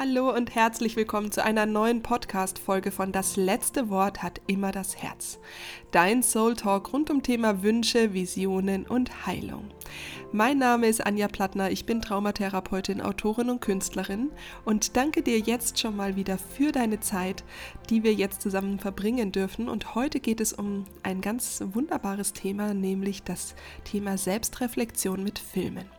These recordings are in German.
Hallo und herzlich willkommen zu einer neuen Podcast-Folge von Das letzte Wort hat immer das Herz. Dein Soul Talk rund um Thema Wünsche, Visionen und Heilung. Mein Name ist Anja Plattner, ich bin Traumatherapeutin, Autorin und Künstlerin und danke dir jetzt schon mal wieder für deine Zeit, die wir jetzt zusammen verbringen dürfen. Und heute geht es um ein ganz wunderbares Thema, nämlich das Thema Selbstreflexion mit Filmen.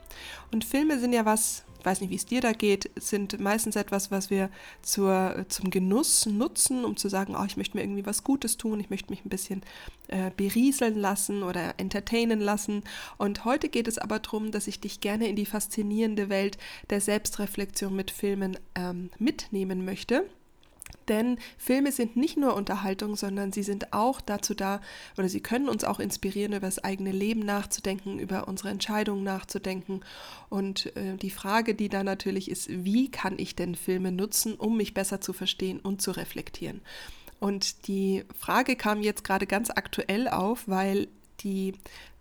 Und Filme sind ja was, ich weiß nicht, wie es dir da geht, sind meistens etwas, was wir zur, zum Genuss nutzen, um zu sagen, oh, ich möchte mir irgendwie was Gutes tun, ich möchte mich ein bisschen äh, berieseln lassen oder entertainen lassen. Und heute geht es aber darum, dass ich dich gerne in die faszinierende Welt der Selbstreflexion mit Filmen ähm, mitnehmen möchte. Denn Filme sind nicht nur Unterhaltung, sondern sie sind auch dazu da, oder sie können uns auch inspirieren, über das eigene Leben nachzudenken, über unsere Entscheidungen nachzudenken. Und äh, die Frage, die da natürlich ist, wie kann ich denn Filme nutzen, um mich besser zu verstehen und zu reflektieren? Und die Frage kam jetzt gerade ganz aktuell auf, weil die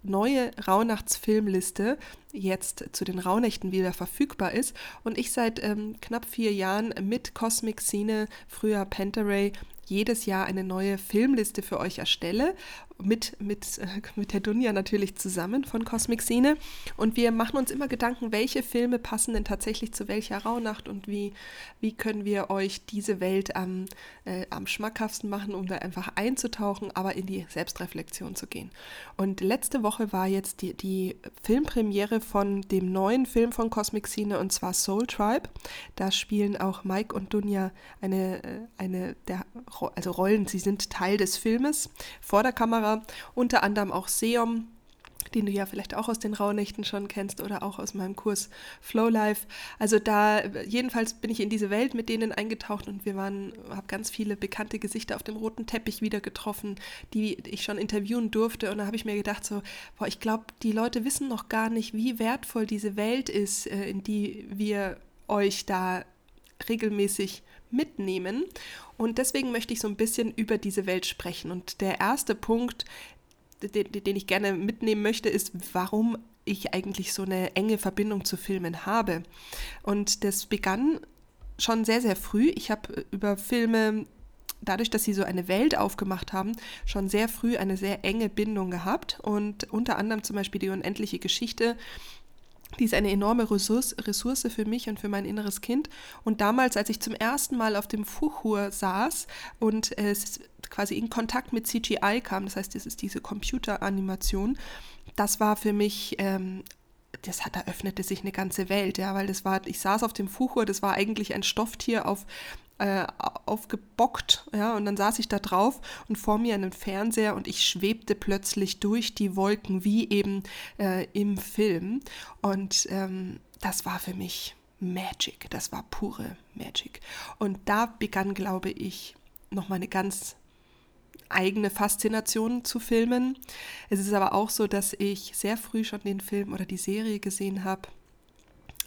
neue Rauhnachtsfilmliste jetzt zu den Rauhnächten wieder verfügbar ist. Und ich seit ähm, knapp vier Jahren mit Cosmic Scene, früher Pentaray, jedes Jahr eine neue Filmliste für euch erstelle mit, mit, äh, mit der Dunja natürlich zusammen von Cosmic Scene. Und wir machen uns immer Gedanken, welche Filme passen denn tatsächlich zu welcher Rauhnacht und wie, wie können wir euch diese Welt am, äh, am schmackhaftsten machen, um da einfach einzutauchen, aber in die Selbstreflexion zu gehen. Und letzte Woche war jetzt die, die Filmpremiere von dem neuen Film von Cosmic Scene und zwar Soul Tribe. Da spielen auch Mike und Dunja eine, äh, eine der also Rollen, sie sind Teil des Filmes vor der Kamera Kamera, unter anderem auch Seom, den du ja vielleicht auch aus den Rauhnächten schon kennst oder auch aus meinem Kurs Flow Life. Also da jedenfalls bin ich in diese Welt mit denen eingetaucht und wir waren, habe ganz viele bekannte Gesichter auf dem roten Teppich wieder getroffen, die ich schon interviewen durfte und da habe ich mir gedacht so, boah, ich glaube, die Leute wissen noch gar nicht, wie wertvoll diese Welt ist, äh, in die wir euch da regelmäßig mitnehmen. Und deswegen möchte ich so ein bisschen über diese Welt sprechen. Und der erste Punkt, den, den ich gerne mitnehmen möchte, ist, warum ich eigentlich so eine enge Verbindung zu Filmen habe. Und das begann schon sehr, sehr früh. Ich habe über Filme dadurch, dass sie so eine Welt aufgemacht haben, schon sehr früh eine sehr enge Bindung gehabt und unter anderem zum Beispiel die unendliche Geschichte die ist eine enorme Ressource, für mich und für mein inneres Kind. Und damals, als ich zum ersten Mal auf dem Fuchur saß und es quasi in Kontakt mit CGI kam, das heißt, das ist diese Computeranimation, das war für mich ähm, das hat, da öffnete sich eine ganze Welt, ja, weil das war, ich saß auf dem Fuchur, das war eigentlich ein Stofftier auf äh, aufgebockt, ja, und dann saß ich da drauf und vor mir einen Fernseher und ich schwebte plötzlich durch die Wolken wie eben äh, im Film. Und ähm, das war für mich Magic, das war pure Magic. Und da begann, glaube ich, nochmal eine ganz eigene Faszination zu filmen. Es ist aber auch so, dass ich sehr früh schon den Film oder die Serie gesehen habe,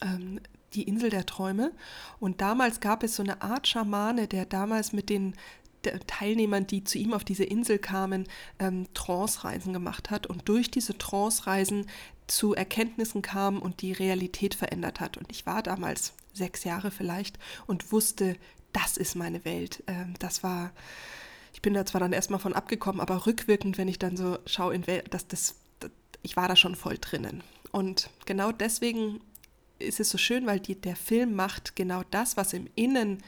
ähm, die Insel der Träume. Und damals gab es so eine Art Schamane, der damals mit den Teilnehmern, die zu ihm auf diese Insel kamen, ähm, Trance-Reisen gemacht hat und durch diese Trance-Reisen zu Erkenntnissen kam und die Realität verändert hat. Und ich war damals sechs Jahre vielleicht und wusste, das ist meine Welt. Ähm, das war, ich bin da zwar dann erstmal von abgekommen, aber rückwirkend, wenn ich dann so schaue, in Welt, das, das, das, ich war da schon voll drinnen. Und genau deswegen ist es so schön, weil die, der Film macht genau das, was im Innen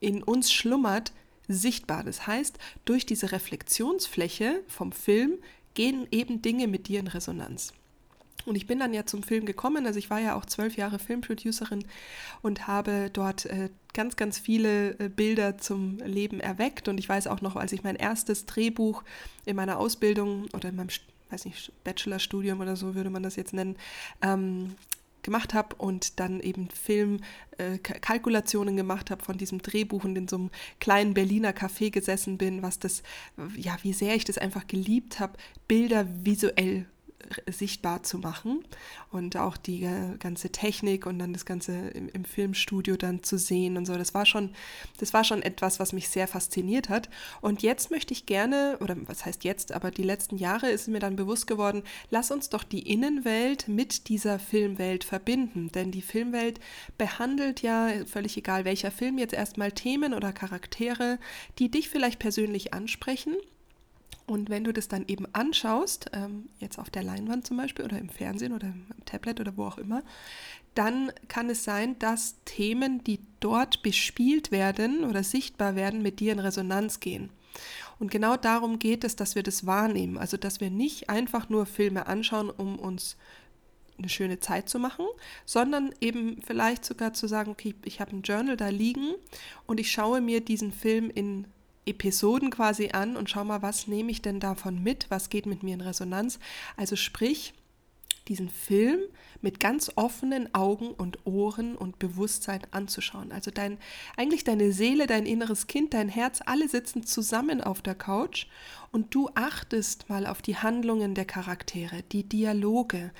in uns schlummert, sichtbar. Das heißt, durch diese Reflexionsfläche vom Film gehen eben Dinge mit dir in Resonanz. Und ich bin dann ja zum Film gekommen, also ich war ja auch zwölf Jahre Filmproducerin und habe dort äh, ganz, ganz viele äh, Bilder zum Leben erweckt. Und ich weiß auch noch, als ich mein erstes Drehbuch in meiner Ausbildung oder in meinem, weiß nicht, Bachelorstudium oder so würde man das jetzt nennen, ähm, gemacht habe und dann eben Filmkalkulationen äh, gemacht habe von diesem Drehbuch und in so einem kleinen Berliner Café gesessen bin, was das, ja, wie sehr ich das einfach geliebt habe, Bilder visuell sichtbar zu machen und auch die ganze Technik und dann das Ganze im, im, Filmstudio dann zu sehen und so. Das war schon, das war schon etwas, was mich sehr fasziniert hat. Und jetzt möchte ich gerne, oder was heißt jetzt, aber die letzten Jahre ist mir dann bewusst geworden, lass uns doch die Innenwelt mit dieser Filmwelt verbinden. Denn die Filmwelt behandelt ja, völlig egal welcher Film, jetzt erstmal Themen oder Charaktere, die dich vielleicht persönlich ansprechen und wenn du das dann eben anschaust, ähm, jetzt auf der Leinwand zum Beispiel oder im Fernsehen oder im Tablet oder wo auch immer, dann kann es sein, dass Themen, die dort bespielt werden oder sichtbar werden, mit dir in Resonanz gehen. Und genau darum geht es, dass wir das wahrnehmen. Also, dass wir nicht einfach nur Filme anschauen, um uns eine schöne Zeit zu machen, sondern eben vielleicht sogar zu sagen, okay, ich habe ein Journal da liegen und ich schaue mir diesen Film in Episoden quasi an und schau mal, was nehme ich denn davon mit, was geht mit mir in Resonanz. Also sprich, diesen Film mit ganz offenen Augen und Ohren und Bewusstsein anzuschauen. Also dein, eigentlich deine Seele, dein inneres Kind, dein Herz, alle sitzen zusammen auf der Couch und du achtest mal auf die Handlungen der Charaktere, die Dialoge,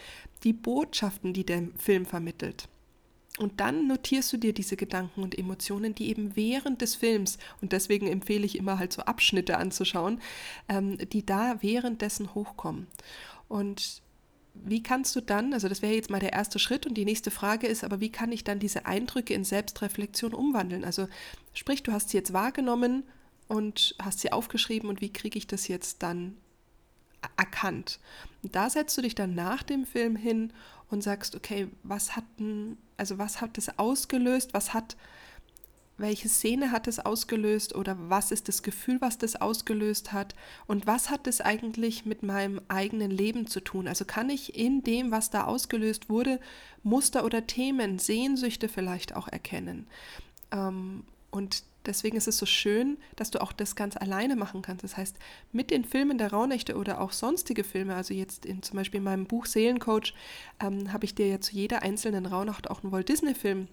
die Botschaften, die der Film vermittelt. Und dann notierst du dir diese Gedanken und Emotionen, die eben während des Films, und deswegen empfehle ich immer halt so Abschnitte anzuschauen, ähm, die da währenddessen hochkommen. Und wie kannst du dann, also das wäre jetzt mal der erste Schritt und die nächste Frage ist, aber wie kann ich dann diese Eindrücke in Selbstreflexion umwandeln? Also sprich, du hast sie jetzt wahrgenommen und hast sie aufgeschrieben und wie kriege ich das jetzt dann erkannt? Und da setzt du dich dann nach dem Film hin und sagst, okay, was hat denn, also was hat das ausgelöst, was hat, welche Szene hat es ausgelöst oder was ist das Gefühl, was das ausgelöst hat und was hat das eigentlich mit meinem eigenen Leben zu tun? Also kann ich in dem, was da ausgelöst wurde, Muster oder Themen, Sehnsüchte vielleicht auch erkennen? Ähm, und deswegen ist es so schön, dass du auch das ganz alleine machen kannst. Das heißt, mit den Filmen der Rauhnächte oder auch sonstige Filme, also jetzt in zum Beispiel in meinem Buch Seelencoach, ähm, habe ich dir ja zu jeder einzelnen Rauhnacht auch einen Walt Disney-Film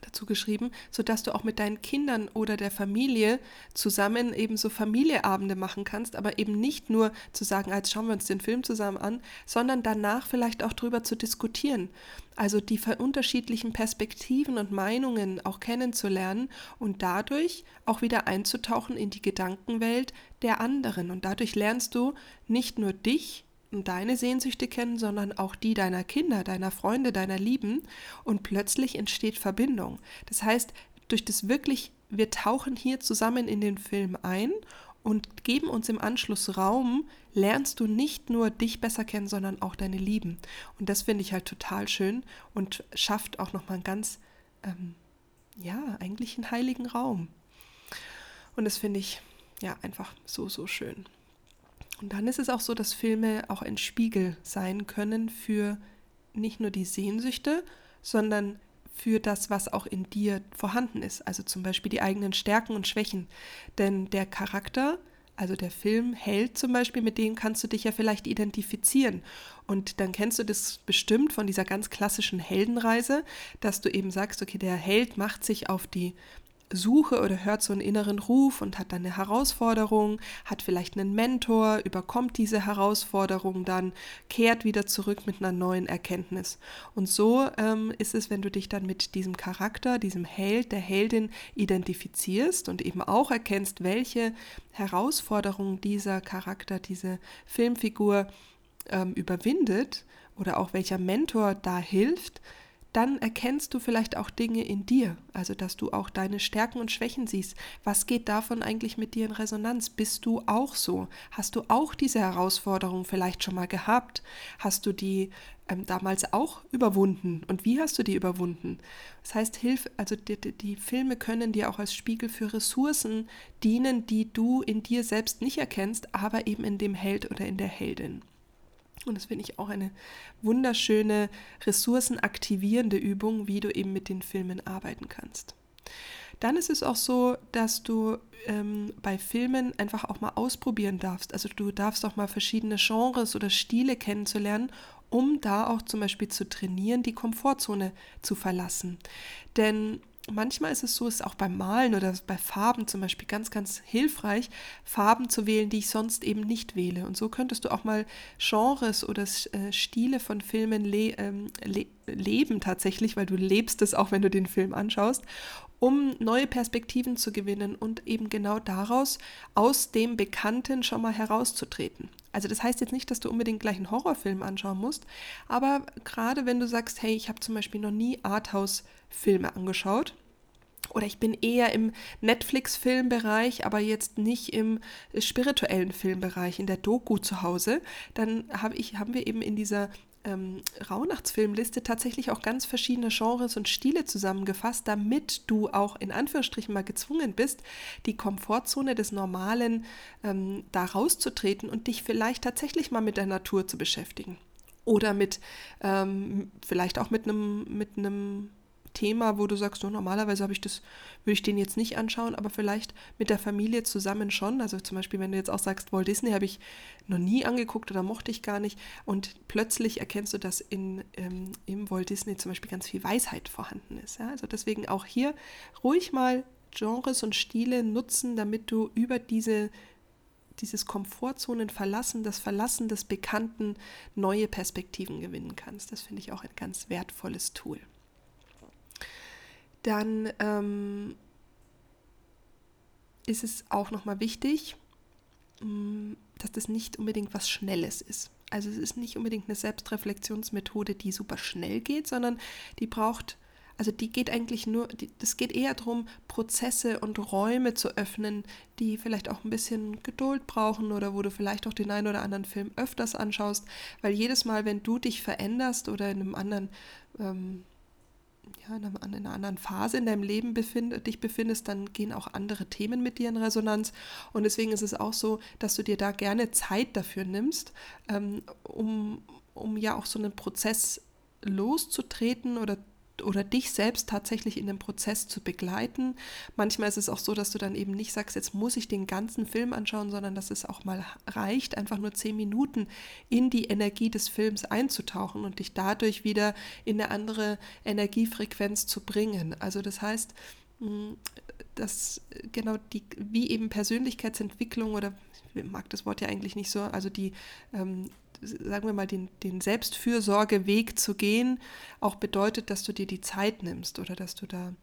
dazu geschrieben, sodass du auch mit deinen Kindern oder der Familie zusammen eben so Familieabende machen kannst, aber eben nicht nur zu sagen, als schauen wir uns den Film zusammen an, sondern danach vielleicht auch drüber zu diskutieren. Also die unterschiedlichen Perspektiven und Meinungen auch kennenzulernen und dadurch auch wieder einzutauchen in die Gedankenwelt der anderen. Und dadurch lernst du nicht nur dich deine Sehnsüchte kennen, sondern auch die deiner Kinder, deiner Freunde, deiner Lieben und plötzlich entsteht Verbindung. Das heißt, durch das wirklich, wir tauchen hier zusammen in den Film ein und geben uns im Anschluss Raum, lernst du nicht nur dich besser kennen, sondern auch deine Lieben. Und das finde ich halt total schön und schafft auch nochmal einen ganz, ähm, ja, eigentlich einen heiligen Raum. Und das finde ich ja einfach so, so schön. Und dann ist es auch so, dass Filme auch ein Spiegel sein können für nicht nur die Sehnsüchte, sondern für das, was auch in dir vorhanden ist. Also zum Beispiel die eigenen Stärken und Schwächen. Denn der Charakter, also der Film Held zum Beispiel, mit dem kannst du dich ja vielleicht identifizieren. Und dann kennst du das bestimmt von dieser ganz klassischen Heldenreise, dass du eben sagst, okay, der Held macht sich auf die Suche oder hört so einen inneren Ruf und hat dann eine Herausforderung, hat vielleicht einen Mentor, überkommt diese Herausforderung dann, kehrt wieder zurück mit einer neuen Erkenntnis. Und so ähm, ist es, wenn du dich dann mit diesem Charakter, diesem Held, der Heldin identifizierst und eben auch erkennst, welche Herausforderungen dieser Charakter, diese Filmfigur ähm, überwindet oder auch welcher Mentor da hilft, dann erkennst du vielleicht auch Dinge in dir, also dass du auch deine Stärken und Schwächen siehst. Was geht davon eigentlich mit dir in Resonanz? Bist du auch so? Hast du auch diese Herausforderung vielleicht schon mal gehabt? Hast du die ähm, damals auch überwunden? Und wie hast du die überwunden? Das heißt, hilf, also die, die Filme können dir auch als Spiegel für Ressourcen dienen, die du in dir selbst nicht erkennst, aber eben in dem Held oder in der Heldin. Und das finde ich auch eine wunderschöne, ressourcenaktivierende Übung, wie du eben mit den Filmen arbeiten kannst. Dann ist es auch so, dass du ähm, bei Filmen einfach auch mal ausprobieren darfst. Also du darfst auch mal verschiedene Genres oder Stile kennenzulernen, um da auch zum Beispiel zu trainieren, die Komfortzone zu verlassen. Denn manchmal ist es so, ist auch beim Malen oder bei Farben zum Beispiel ganz, ganz hilfreich, Farben zu wählen, die ich sonst eben nicht wähle. Und so könntest du auch mal Genres oder äh, Stile von Filmen le ähm, le leben tatsächlich, weil du lebst es auch, wenn du den Film anschaust um neue Perspektiven zu gewinnen und eben genau daraus aus dem Bekannten schon mal herauszutreten. Also das heißt jetzt nicht, dass du unbedingt gleich einen Horrorfilm anschauen musst, aber gerade wenn du sagst, hey, ich habe zum Beispiel noch nie Arthouse-Filme angeschaut, oder ich bin eher im Netflix-Filmbereich, aber jetzt nicht im spirituellen Filmbereich, in der Doku zu Hause, dann hab ich, haben wir eben in dieser ähm, Rauhnachtsfilmliste tatsächlich auch ganz verschiedene Genres und Stile zusammengefasst, damit du auch in Anführungsstrichen mal gezwungen bist, die Komfortzone des Normalen ähm, da rauszutreten und dich vielleicht tatsächlich mal mit der Natur zu beschäftigen. Oder mit, ähm, vielleicht auch mit einem, mit einem Thema, wo du sagst, oh, normalerweise habe ich das, würde ich den jetzt nicht anschauen, aber vielleicht mit der Familie zusammen schon. Also zum Beispiel, wenn du jetzt auch sagst, Walt Disney habe ich noch nie angeguckt oder mochte ich gar nicht und plötzlich erkennst du, dass in, ähm, im Walt Disney zum Beispiel ganz viel Weisheit vorhanden ist. Ja? Also deswegen auch hier ruhig mal Genres und Stile nutzen, damit du über diese dieses Komfortzonen verlassen, das Verlassen des Bekannten neue Perspektiven gewinnen kannst. Das finde ich auch ein ganz wertvolles Tool dann ähm, ist es auch nochmal wichtig, mm, dass das nicht unbedingt was Schnelles ist. Also es ist nicht unbedingt eine Selbstreflexionsmethode, die super schnell geht, sondern die braucht, also die geht eigentlich nur, es geht eher darum, Prozesse und Räume zu öffnen, die vielleicht auch ein bisschen Geduld brauchen oder wo du vielleicht auch den einen oder anderen Film öfters anschaust, weil jedes Mal, wenn du dich veränderst oder in einem anderen ähm, ja, in, einer anderen Phase in deinem Leben befind, dich befindest, dann gehen auch andere Themen mit dir in Resonanz. Und deswegen ist es auch so, dass du dir da gerne Zeit dafür nimmst, ähm, um, um ja auch so einen Prozess loszutreten oder oder dich selbst tatsächlich in dem Prozess zu begleiten. Manchmal ist es auch so, dass du dann eben nicht sagst, jetzt muss ich den ganzen Film anschauen, sondern dass es auch mal reicht, einfach nur zehn Minuten in die Energie des Films einzutauchen und dich dadurch wieder in eine andere Energiefrequenz zu bringen. Also das heißt, hm, dass genau die, wie eben Persönlichkeitsentwicklung oder ich mag das Wort ja eigentlich nicht so, also die ähm, sagen wir mal, den, den Selbstfürsorgeweg zu gehen, auch bedeutet, dass du dir die Zeit nimmst oder dass du da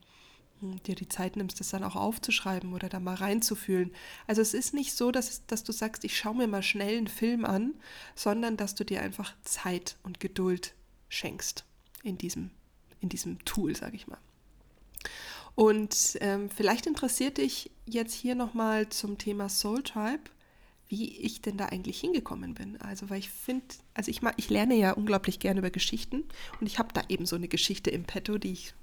hm, dir die Zeit nimmst, das dann auch aufzuschreiben oder da mal reinzufühlen. Also es ist nicht so, dass, dass du sagst, ich schaue mir mal schnell einen Film an, sondern dass du dir einfach Zeit und Geduld schenkst in diesem, in diesem Tool, sage ich mal. Und ähm, vielleicht interessiert dich jetzt hier nochmal zum Thema Soul Tribe wie ich denn da eigentlich hingekommen bin. Also, weil ich finde, also ich, ich lerne ja unglaublich gerne über Geschichten und ich habe da eben so eine Geschichte im Petto, die ich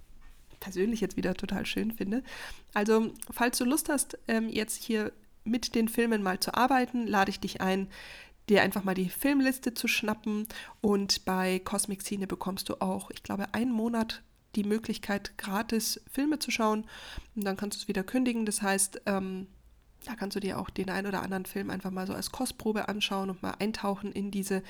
persönlich jetzt wieder total schön finde. Also, falls du Lust hast, ähm, jetzt hier mit den Filmen mal zu arbeiten, lade ich dich ein, dir einfach mal die Filmliste zu schnappen und bei Cosmic Cine bekommst du auch, ich glaube, einen Monat die Möglichkeit, gratis Filme zu schauen und dann kannst du es wieder kündigen. Das heißt, ähm, da kannst du dir auch den ein oder anderen Film einfach mal so als Kostprobe anschauen und mal eintauchen in diese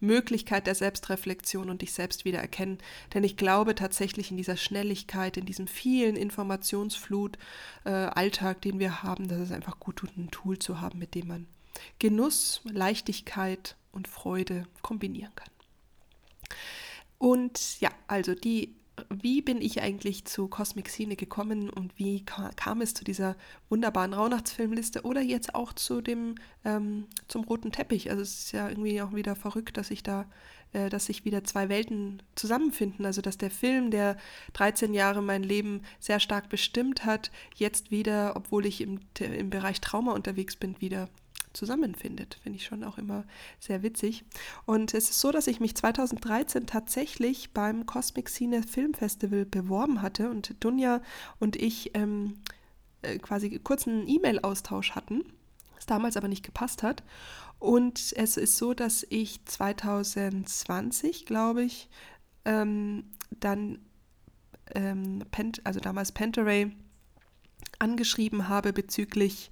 Möglichkeit der Selbstreflexion und dich selbst wieder erkennen. Denn ich glaube tatsächlich in dieser Schnelligkeit, in diesem vielen Informationsflut, äh, Alltag, den wir haben, dass es einfach gut tut, ein Tool zu haben, mit dem man Genuss, Leichtigkeit und Freude kombinieren kann. Und ja, also die wie bin ich eigentlich zu Cosmic Scene gekommen und wie kam es zu dieser wunderbaren Rauhnachtsfilmliste oder jetzt auch zu dem ähm, zum roten Teppich. Also es ist ja irgendwie auch wieder verrückt, dass ich da, äh, dass sich wieder zwei Welten zusammenfinden. Also dass der Film, der 13 Jahre mein Leben sehr stark bestimmt hat, jetzt wieder, obwohl ich im, im Bereich Trauma unterwegs bin, wieder zusammenfindet. Finde ich schon auch immer sehr witzig. Und es ist so, dass ich mich 2013 tatsächlich beim Cosmic Cine Film Festival beworben hatte und Dunja und ich ähm, äh, quasi kurzen E-Mail-Austausch hatten, was damals aber nicht gepasst hat. Und es ist so, dass ich 2020, glaube ich, ähm, dann, ähm, Pent also damals Penteray, angeschrieben habe bezüglich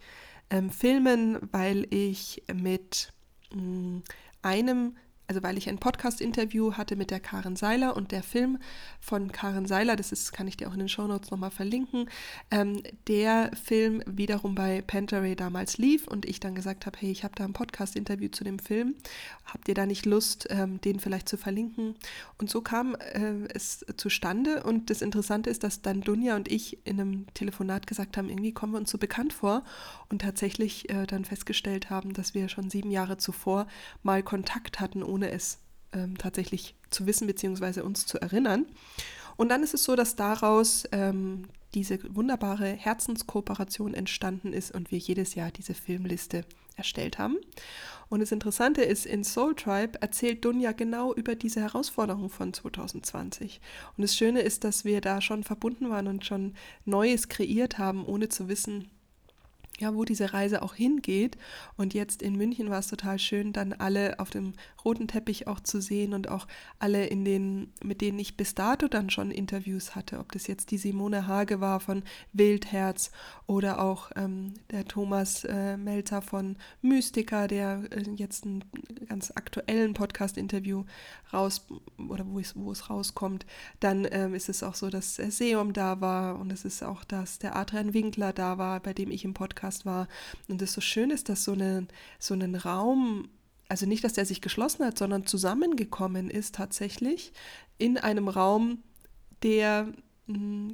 ähm, Filmen, weil ich mit mh, mm, einem also weil ich ein Podcast-Interview hatte mit der Karen Seiler und der Film von Karen Seiler, das ist, kann ich dir auch in den Shownotes nochmal verlinken, ähm, der Film wiederum bei Panteray damals lief und ich dann gesagt habe, hey, ich habe da ein Podcast-Interview zu dem Film, habt ihr da nicht Lust, ähm, den vielleicht zu verlinken? Und so kam äh, es zustande und das Interessante ist, dass dann Dunja und ich in einem Telefonat gesagt haben, irgendwie kommen wir uns so bekannt vor und tatsächlich äh, dann festgestellt haben, dass wir schon sieben Jahre zuvor mal Kontakt hatten, ohne ohne es ähm, tatsächlich zu wissen bzw. uns zu erinnern. Und dann ist es so, dass daraus ähm, diese wunderbare Herzenskooperation entstanden ist und wir jedes Jahr diese Filmliste erstellt haben. Und das Interessante ist, in Soul Tribe erzählt Dunja genau über diese Herausforderung von 2020. Und das Schöne ist, dass wir da schon verbunden waren und schon Neues kreiert haben, ohne zu wissen, ja, wo diese Reise auch hingeht. Und jetzt in München war es total schön, dann alle auf dem roten Teppich auch zu sehen und auch alle in den, mit denen ich bis dato dann schon Interviews hatte, ob das jetzt die Simone Hage war von Wildherz oder auch ähm, der Thomas äh, Melzer von Mystica, der äh, jetzt einen ganz aktuellen Podcast-Interview raus oder wo, es, wo es rauskommt. Dann ähm, ist es auch so, dass der Seum da war und es ist auch, dass der Adrian Winkler da war, bei dem ich im Podcast war. Und es so schön ist, dass so, eine, so einen Raum also nicht, dass der sich geschlossen hat, sondern zusammengekommen ist tatsächlich in einem Raum, der, hm,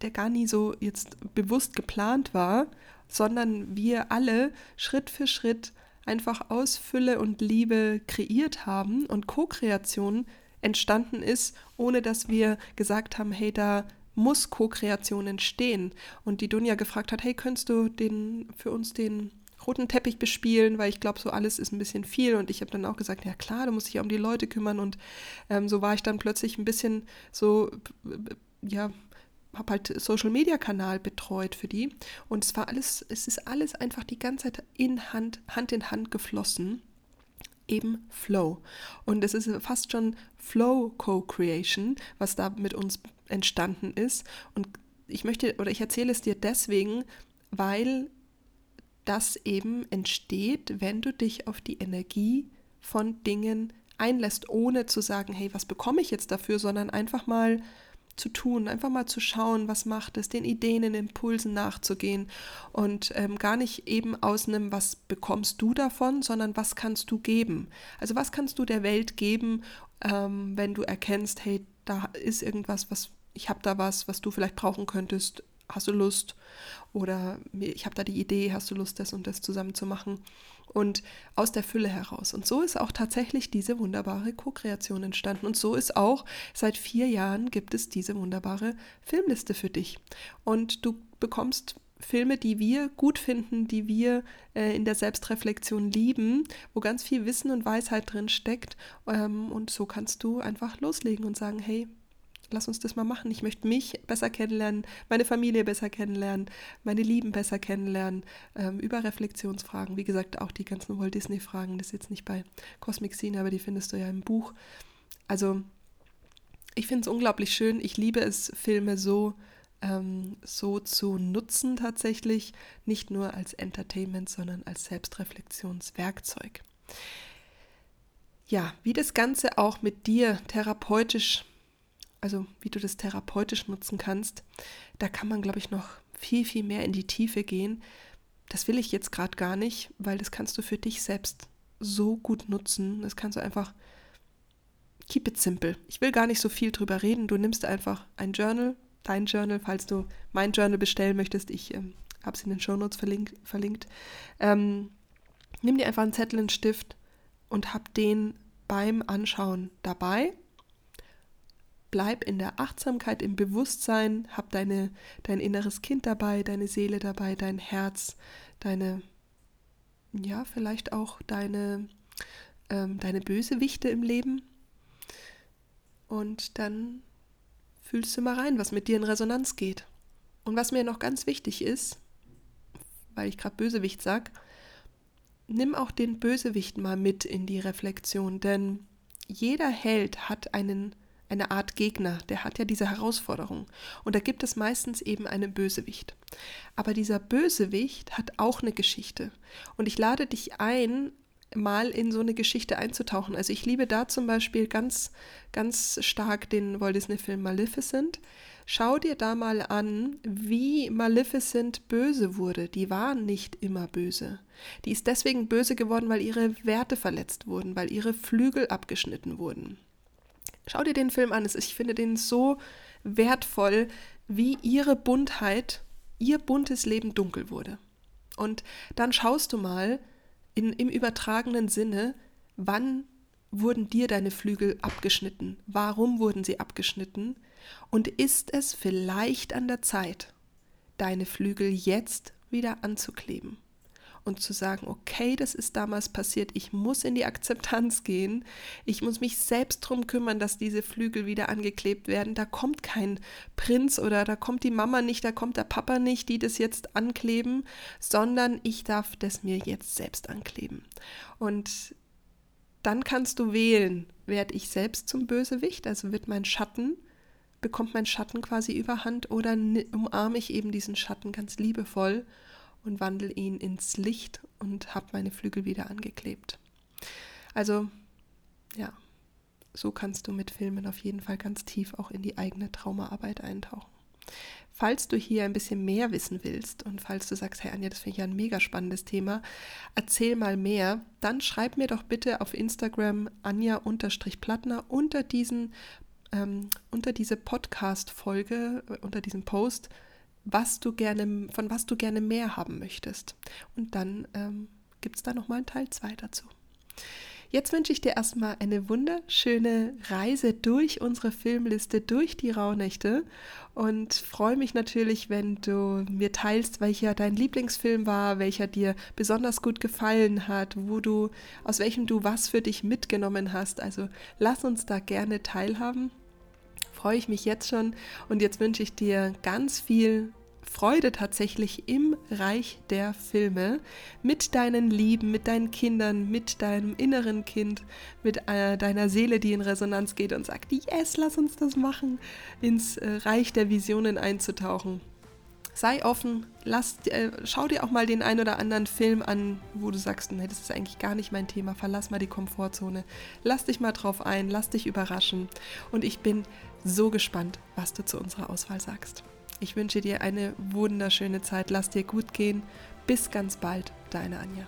der gar nie so jetzt bewusst geplant war, sondern wir alle Schritt für Schritt einfach aus Fülle und Liebe kreiert haben und Co-Kreation entstanden ist, ohne dass wir gesagt haben, hey, da muss Co-Kreation entstehen. Und die Dunja gefragt hat, hey, könntest du den für uns den roten Teppich bespielen, weil ich glaube, so alles ist ein bisschen viel. Und ich habe dann auch gesagt, ja klar, du musst dich ja um die Leute kümmern. Und ähm, so war ich dann plötzlich ein bisschen so, ja, habe halt Social Media Kanal betreut für die. Und es war alles, es ist alles einfach die ganze Zeit in Hand, Hand in Hand geflossen. Eben Flow. Und es ist fast schon Flow Co-Creation, was da mit uns entstanden ist. Und ich möchte oder ich erzähle es dir deswegen, weil das eben entsteht, wenn du dich auf die Energie von Dingen einlässt, ohne zu sagen, hey, was bekomme ich jetzt dafür, sondern einfach mal zu tun, einfach mal zu schauen, was macht es, den Ideen, den Impulsen nachzugehen und ähm, gar nicht eben aus einem, was bekommst du davon, sondern was kannst du geben. Also was kannst du der Welt geben, ähm, wenn du erkennst, hey, da ist irgendwas, was ich habe da was, was du vielleicht brauchen könntest, hast du Lust? Oder ich habe da die Idee, hast du Lust, das und das zusammen zu machen? Und aus der Fülle heraus. Und so ist auch tatsächlich diese wunderbare Co-Kreation entstanden. Und so ist auch seit vier Jahren gibt es diese wunderbare Filmliste für dich. Und du bekommst Filme, die wir gut finden, die wir äh, in der Selbstreflexion lieben, wo ganz viel Wissen und Weisheit drin steckt. Ähm, und so kannst du einfach loslegen und sagen, hey, lass uns das mal machen. Ich möchte mich besser kennenlernen, meine Familie besser kennenlernen, meine Lieben besser kennenlernen, ähm, über Reflexionsfragen. Wie gesagt, auch die ganzen Walt Disney-Fragen, das ist jetzt nicht bei Cosmic Scene, aber die findest du ja im Buch. Also, ich finde es unglaublich schön. Ich liebe es, Filme so, ähm, so zu nutzen tatsächlich. Nicht nur als Entertainment, sondern als Selbstreflexionswerkzeug. Ja, wie das Ganze auch mit dir therapeutisch also wie du das therapeutisch nutzen kannst, da kann man, glaube ich, noch viel, viel mehr in die Tiefe gehen. Das will ich jetzt gerade gar nicht, weil das kannst du für dich selbst so gut nutzen. Das kannst du einfach keep it simple. Ich will gar nicht so viel drüber reden. Du nimmst einfach ein Journal, dein Journal, falls du mein Journal bestellen möchtest. Ich ähm, habe es in den Shownotes verlink verlinkt. Ähm, nimm dir einfach einen Zettel, einen Stift und hab den beim Anschauen dabei bleib in der Achtsamkeit, im Bewusstsein, hab deine, dein inneres Kind dabei, deine Seele dabei, dein Herz, deine, ja, vielleicht auch deine, ähm, deine Bösewichte im Leben. Und dann fühlst du mal rein, was mit dir in Resonanz geht. Und was mir noch ganz wichtig ist, weil ich gerade Bösewicht sag, nimm auch den Bösewicht mal mit in die Reflexion, denn jeder Held hat einen eine Art Gegner, der hat ja diese Herausforderung. Und da gibt es meistens eben einen Bösewicht. Aber dieser Bösewicht hat auch eine Geschichte. Und ich lade dich ein, mal in so eine Geschichte einzutauchen. Also ich liebe da zum Beispiel ganz, ganz stark den Walt Disney-Film Maleficent. Schau dir da mal an, wie Maleficent böse wurde. Die war nicht immer böse. Die ist deswegen böse geworden, weil ihre Werte verletzt wurden, weil ihre Flügel abgeschnitten wurden. Schau dir den Film an. Ich finde den so wertvoll, wie ihre Buntheit, ihr buntes Leben dunkel wurde. Und dann schaust du mal in, im übertragenen Sinne, wann wurden dir deine Flügel abgeschnitten? Warum wurden sie abgeschnitten? Und ist es vielleicht an der Zeit, deine Flügel jetzt wieder anzukleben? Und zu sagen, okay, das ist damals passiert, ich muss in die Akzeptanz gehen, ich muss mich selbst darum kümmern, dass diese Flügel wieder angeklebt werden. Da kommt kein Prinz oder da kommt die Mama nicht, da kommt der Papa nicht, die das jetzt ankleben, sondern ich darf das mir jetzt selbst ankleben. Und dann kannst du wählen, werde ich selbst zum Bösewicht, also wird mein Schatten bekommt mein Schatten quasi überhand oder umarme ich eben diesen Schatten ganz liebevoll und wandle ihn ins Licht und habe meine Flügel wieder angeklebt. Also ja, so kannst du mit Filmen auf jeden Fall ganz tief auch in die eigene Traumaarbeit eintauchen. Falls du hier ein bisschen mehr wissen willst und falls du sagst, hey Anja, das finde ich ja ein mega spannendes Thema, erzähl mal mehr, dann schreib mir doch bitte auf Instagram anja-plattner unter ähm, unter diese Podcast-Folge, äh, unter diesem Post was du gerne, von was du gerne mehr haben möchtest. Und dann ähm, gibt es da nochmal einen Teil 2 dazu. Jetzt wünsche ich dir erstmal eine wunderschöne Reise durch unsere Filmliste, durch die Rauhnächte und freue mich natürlich, wenn du mir teilst, welcher dein Lieblingsfilm war, welcher dir besonders gut gefallen hat, wo du, aus welchem du was für dich mitgenommen hast. Also lass uns da gerne teilhaben freue ich mich jetzt schon. Und jetzt wünsche ich dir ganz viel Freude tatsächlich im Reich der Filme. Mit deinen Lieben, mit deinen Kindern, mit deinem inneren Kind, mit äh, deiner Seele, die in Resonanz geht und sagt, yes, lass uns das machen, ins äh, Reich der Visionen einzutauchen sei offen, lass, äh, schau dir auch mal den ein oder anderen Film an, wo du sagst, nee, das ist eigentlich gar nicht mein Thema, verlass mal die Komfortzone, lass dich mal drauf ein, lass dich überraschen. Und ich bin so gespannt, was du zu unserer Auswahl sagst. Ich wünsche dir eine wunderschöne Zeit, lass dir gut gehen, bis ganz bald, deine Anja.